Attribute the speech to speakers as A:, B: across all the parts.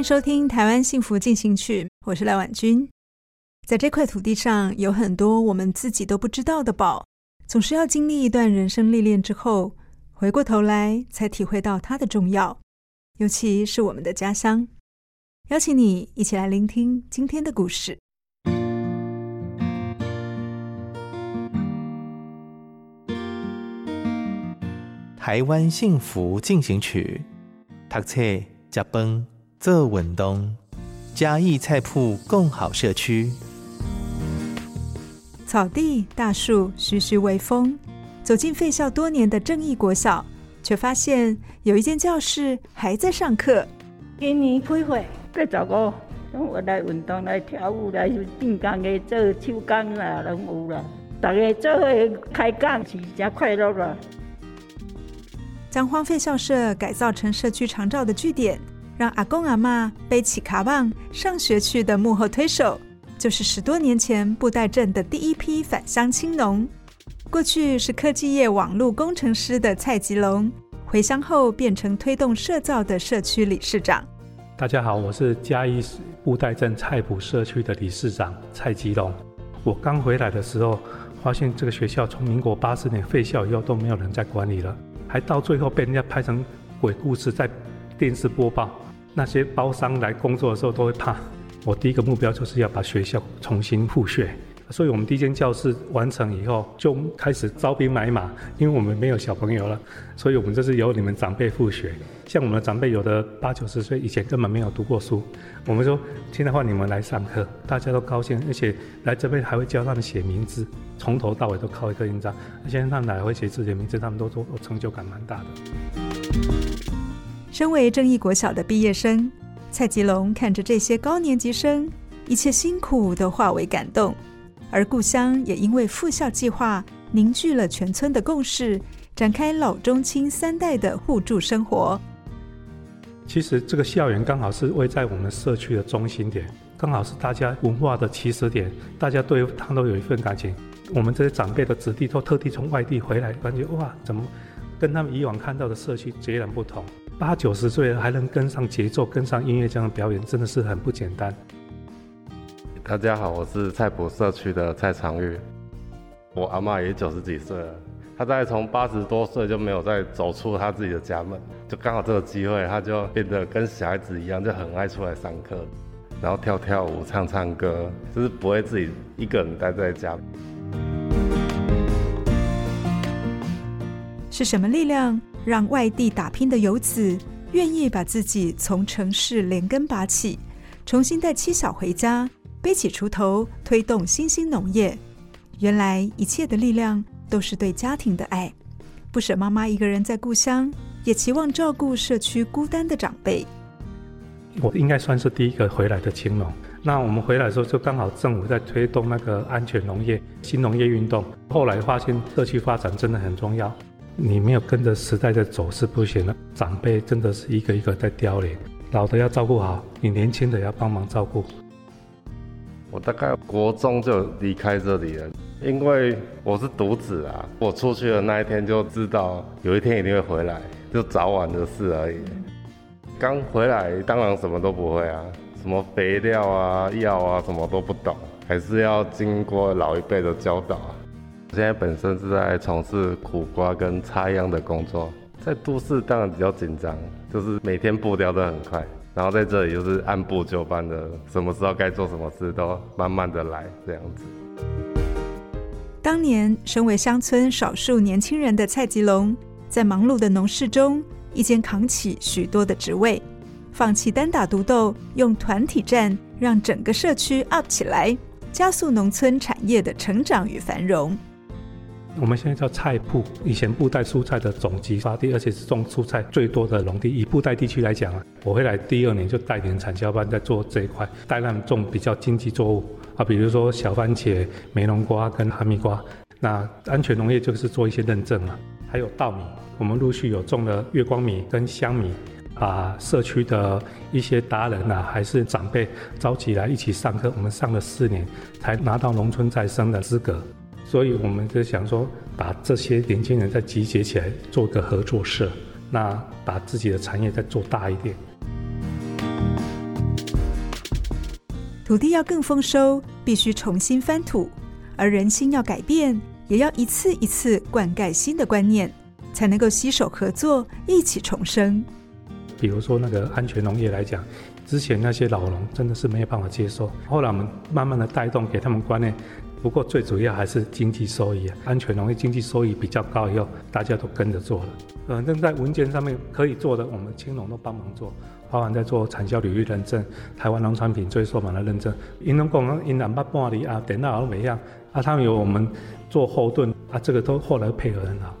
A: 迎收听《台湾幸福进行曲》，我是赖婉君。在这块土地上，有很多我们自己都不知道的宝，总是要经历一段人生历练之后，回过头来才体会到它的重要。尤其是我们的家乡。邀请你一起来聆听今天的故事。
B: 台湾幸福进行曲，读册加崩。做运动，嘉义菜铺共好社区，
A: 草地、大树，徐徐微风。走进废校多年的正义国小，却发现有一间教室还在上课。
C: 今年开会，各十五，我来运动，来跳舞，来变工的做手工啦，拢有啦。大家做伙开讲是真快乐啦。
A: 将荒废校舍改造成社区长照的据点。让阿公阿妈背起卡棒上学去的幕后推手，就是十多年前布袋镇的第一批返乡青农。过去是科技业网络工程师的蔡吉龙，回乡后变成推动社造的社区理事长。
D: 大家好，我是嘉义布袋镇菜埔社区的理事长蔡吉龙。我刚回来的时候，发现这个学校从民国八十年废校以后都没有人在管理了，还到最后被人家拍成鬼故事在电视播报。那些包商来工作的时候都会怕。我第一个目标就是要把学校重新复学，所以我们第一间教室完成以后就开始招兵买马，因为我们没有小朋友了，所以我们就是由你们长辈复学。像我们的长辈有的八九十岁，以前根本没有读过书，我们说现在换你们来上课，大家都高兴，而且来这边还会教他们写名字，从头到尾都靠一个印章。现在他们来会写自己的名字，他们都说我成就感蛮大的。
A: 身为正义国小的毕业生，蔡吉龙看着这些高年级生，一切辛苦都化为感动，而故乡也因为复校计划凝聚了全村的共识，展开老中青三代的互助生活。
D: 其实这个校园刚好是位在我们社区的中心点，刚好是大家文化的起始点，大家对他都有一份感情。我们这些长辈的子弟都特地从外地回来，感觉哇，怎么跟他们以往看到的社区截然不同？八九十岁了还能跟上节奏，跟上音乐这样的表演，真的是很不简单。
E: 大家好，我是菜埔社区的蔡长玉。我阿妈也九十几岁了，她在从八十多岁就没有再走出她自己的家门，就刚好这个机会，她就变得跟小孩子一样，就很爱出来上课，然后跳跳舞、唱唱歌，就是不会自己一个人待在家。
A: 是什么力量？让外地打拼的游子愿意把自己从城市连根拔起，重新带妻小回家，背起锄头推动新兴农业。原来一切的力量都是对家庭的爱，不舍妈妈一个人在故乡，也期望照顾社区孤单的长辈。
D: 我应该算是第一个回来的青农。那我们回来的时候，就刚好政府在推动那个安全农业、新农业运动。后来发现社区发展真的很重要。你没有跟着时代在走是不行的，长辈真的是一个一个在凋零，老的要照顾好，你年轻的要帮忙照顾。
E: 我大概国中就离开这里了，因为我是独子啊，我出去的那一天就知道有一天一定会回来，就早晚的事而已。刚回来当然什么都不会啊，什么肥料啊、药啊什么都不懂，还是要经过老一辈的教导。我现在本身是在从事苦瓜跟插秧的工作，在都市当然比较紧张，就是每天步调都很快，然后在这里就是按部就班的，什么时候该做什么事都慢慢的来这样子。
A: 当年身为乡村少数年轻人的蔡吉龙，在忙碌的农事中，一肩扛起许多的职位，放弃单打独斗，用团体战让整个社区 up 起来，加速农村产业的成长与繁荣。
D: 我们现在叫菜埔，以前布袋蔬菜的总集发地，而且是种蔬菜最多的农地。以布袋地区来讲啊，我回来第二年就带领产销班在做这一块，带他们种比较经济作物啊，比如说小番茄、梅龙瓜跟哈密瓜。那安全农业就是做一些认证嘛，还有稻米，我们陆续有种了月光米跟香米，把社区的一些达人啊，还是长辈召集来一起上课，我们上了四年才拿到农村再生的资格。所以我们就想说，把这些年轻人再集结起来，做个合作社，那把自己的产业再做大一点。
A: 土地要更丰收，必须重新翻土，而人心要改变，也要一次一次灌溉新的观念，才能够携手合作，一起重生。
D: 比如说那个安全农业来讲，之前那些老农真的是没有办法接受，后来我们慢慢的带动，给他们观念。不过最主要还是经济收益啊，安全农业经济收益比较高，以后大家都跟着做了。反正在文件上面可以做的，我们青农都帮忙做，包含在做产销履历认证、台湾农产品追溯码的认证。因农工因南北半里啊，电脑都没样啊，他们有我们做后盾啊，这个都后来配合很好。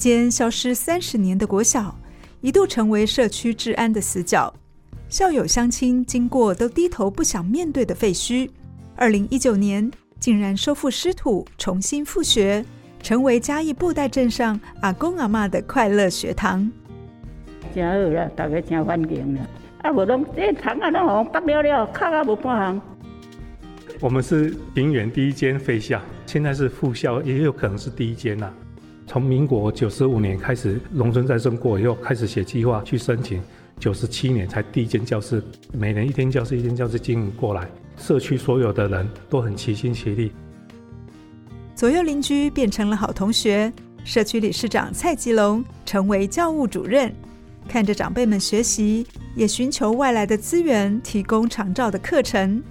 A: 间消失三十年的国小，一度成为社区治安的死角。校友乡亲经过都低头不想面对的废墟，二零一九年竟然收复失土，重新复学，成为嘉义布袋镇上阿公阿妈的快乐学堂。
C: 真好啦，大家真欢迎啦。啊，无拢这堂啊，拢好拔了了，卡啊无半行。
D: 我们是平原第一间废校，现在是副校，也有可能是第一间呐。从民国九十五年开始，农村再生过以后，开始写计划去申请，九十七年才第一间教室，每年一间教室一间教室经营过来，社区所有的人都很齐心协力，
A: 左右邻居变成了好同学。社区理事长蔡吉龙成为教务主任，看着长辈们学习，也寻求外来的资源提供长照的课程。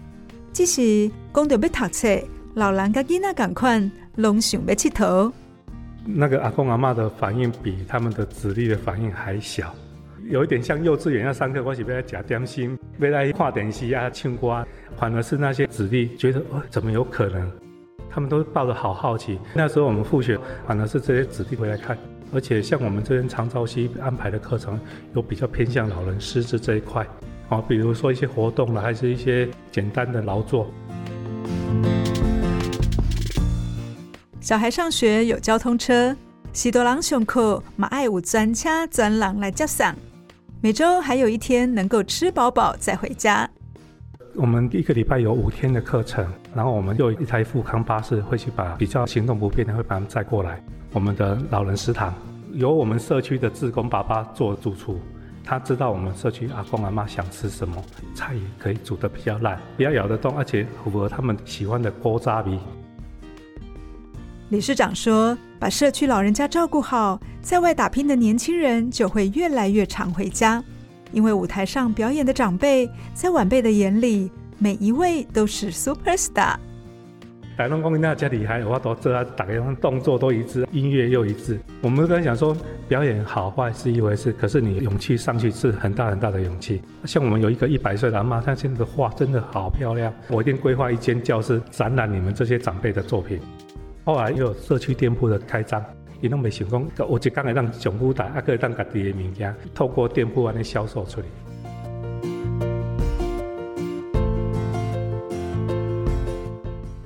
A: 即使讲到要读册，老人家囡仔赶快拢想要佚佗。
D: 那个阿公阿妈的反应比他们的子弟的反应还小，有一点像幼稚园要上课，我是要来吃点心，要来看电视啊唱歌，反而是那些子弟觉得哦，怎么有可能？他们都抱着好好奇。那时候我们复学，反而是这些子弟回来看，而且像我们这边长照系安排的课程，有比较偏向老人失智这一块，哦，比如说一些活动了，还是一些简单的劳作。
A: 小孩上学有交通车，许多人上课嘛爱有专车专人来接送。每周还有一天能够吃饱饱再回家。
D: 我们一个礼拜有五天的课程，然后我们有一台富康巴士会去把比较行动不便的会把他们载过来。我们的老人食堂由我们社区的志工爸爸做主厨，他知道我们社区阿公阿妈想吃什么，菜也可以煮得比较烂，比较咬得动，而且符合他们喜欢的锅渣味。
A: 理事长说：“把社区老人家照顾好，在外打拼的年轻人就会越来越常回家。因为舞台上表演的长辈，在晚辈的眼里，每一位都是 super star。
D: 台东公园那家厉害，我都这大家动作都一致，音乐又一致。我们都在想说，表演好坏是一回事，可是你勇气上去是很大很大的勇气。像我们有一个一百岁的阿妈，她现在的画真的好漂亮。我一定规划一间教室，展览你们这些长辈的作品。”后来又有社区店铺的开张，伊拢未想讲，有一刚会让上舞台，还可以让家己的物件透过店铺安尼销售出去。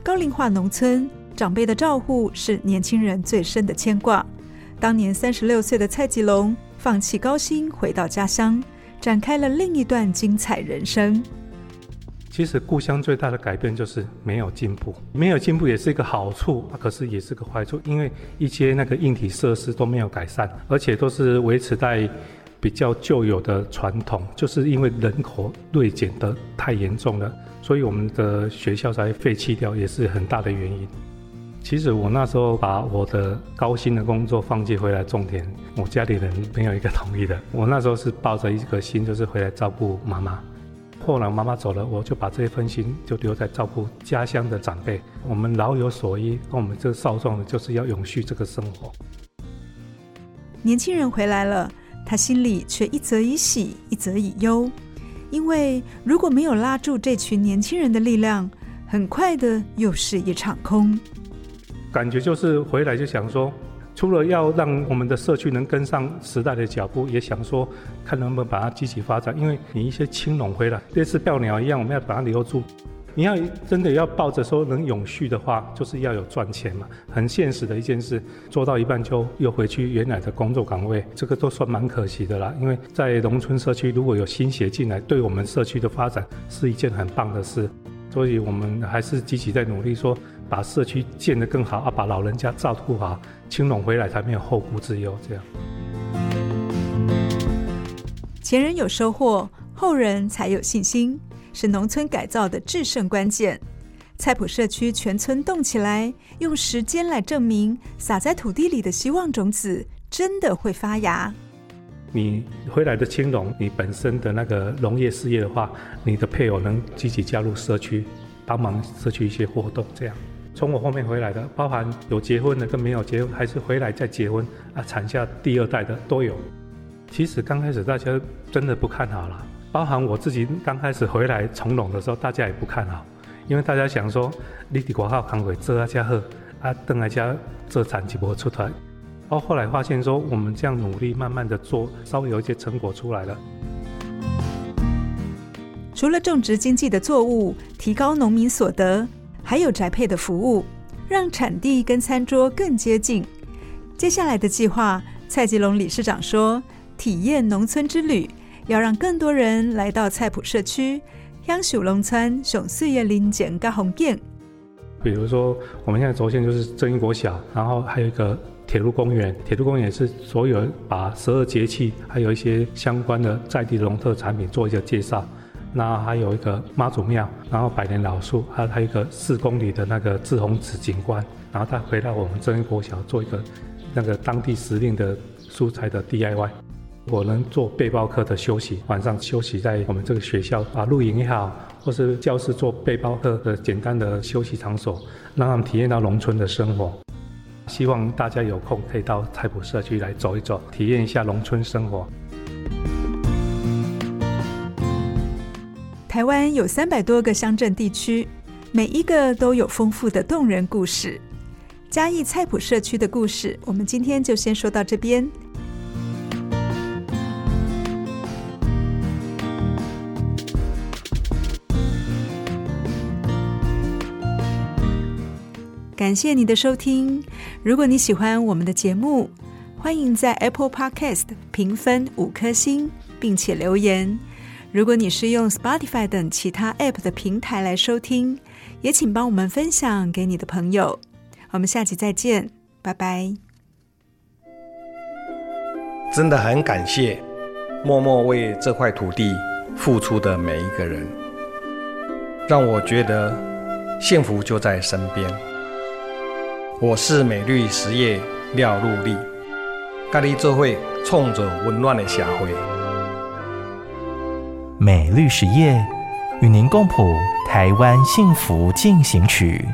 A: 高龄化农村长辈的照顾是年轻人最深的牵挂。当年三十六岁的蔡吉龙放弃高薪，回到家乡，展开了另一段精彩人生。
D: 其实故乡最大的改变就是没有进步，没有进步也是一个好处，可是也是个坏处，因为一些那个硬体设施都没有改善，而且都是维持在比较旧有的传统，就是因为人口锐减得太严重了，所以我们的学校才废弃掉，也是很大的原因。其实我那时候把我的高薪的工作放弃回来种田，我家里人没有一个同意的。我那时候是抱着一个心，就是回来照顾妈妈。后来妈妈走了，我就把这份心就留在照顾家乡的长辈。我们老有所依，跟我们这少壮的就是要永续这个生活。
A: 年轻人回来了，他心里却一则以喜，一则以忧，因为如果没有拉住这群年轻人的力量，很快的又是一场空。
D: 感觉就是回来就想说，除了要让我们的社区能跟上时代的脚步，也想说看能不能把它积极发展。因为你一些青农回来，类似钓鸟一样，我们要把它留住。你要真的要抱着说能永续的话，就是要有赚钱嘛，很现实的一件事。做到一半就又回去原来的工作岗位，这个都算蛮可惜的啦。因为在农村社区，如果有新血进来，对我们社区的发展是一件很棒的事。所以我们还是积极在努力说。把社区建得更好啊，把老人家照顾好，青龙回来才没有后顾之忧。这样，
A: 前人有收获，后人才有信心，是农村改造的制胜关键。菜埔社区全村动起来，用时间来证明，撒在土地里的希望种子真的会发芽。
D: 你回来的青龙，你本身的那个农业事业的话，你的配偶能积极加入社区，帮忙社区一些活动，这样。从我后面回来的，包含有结婚的跟没有结婚，还是回来再结婚啊，产下第二代的都有。其实刚开始大家真的不看好了，包含我自己刚开始回来从农的时候，大家也不看好，因为大家想说你的国号扛鬼这啊家伙啊，等来家这产几波出来。然后后来发现说，我们这样努力，慢慢的做，稍微有一些成果出来了。
A: 除了种植经济的作物，提高农民所得。还有宅配的服务，让产地跟餐桌更接近。接下来的计划，蔡吉龙理事长说：“体验农村之旅，要让更多人来到菜埔社区，享受农村上水的林间跟红景。
D: 比如说，我们现在轴线就是正一国小，然后还有一个铁路公园。铁路公园是所有把十二节气，还有一些相关的在地农特产品做一个介绍。”那还有一个妈祖庙，然后百年老树，还有还有一个四公里的那个滞洪池景观，然后再回到我们正一国小做一个那个当地时令的蔬菜的 DIY。我能做背包客的休息，晚上休息在我们这个学校啊，露营也好，或是教室做背包客的简单的休息场所，让他们体验到农村的生活。希望大家有空可以到菜埔社区来走一走，体验一下农村生活。
A: 台湾有三百多个乡镇地区，每一个都有丰富的动人故事。嘉义菜埔社区的故事，我们今天就先说到这边。感谢你的收听。如果你喜欢我们的节目，欢迎在 Apple Podcast 评分五颗星，并且留言。如果你是用 Spotify 等其他 App 的平台来收听，也请帮我们分享给你的朋友。我们下期再见，拜拜。
F: 真的很感谢默默为这块土地付出的每一个人，让我觉得幸福就在身边。我是美绿实业廖禄立，跟你做伙创造温暖的社会。
B: 美律实业与您共谱台湾幸福进行曲。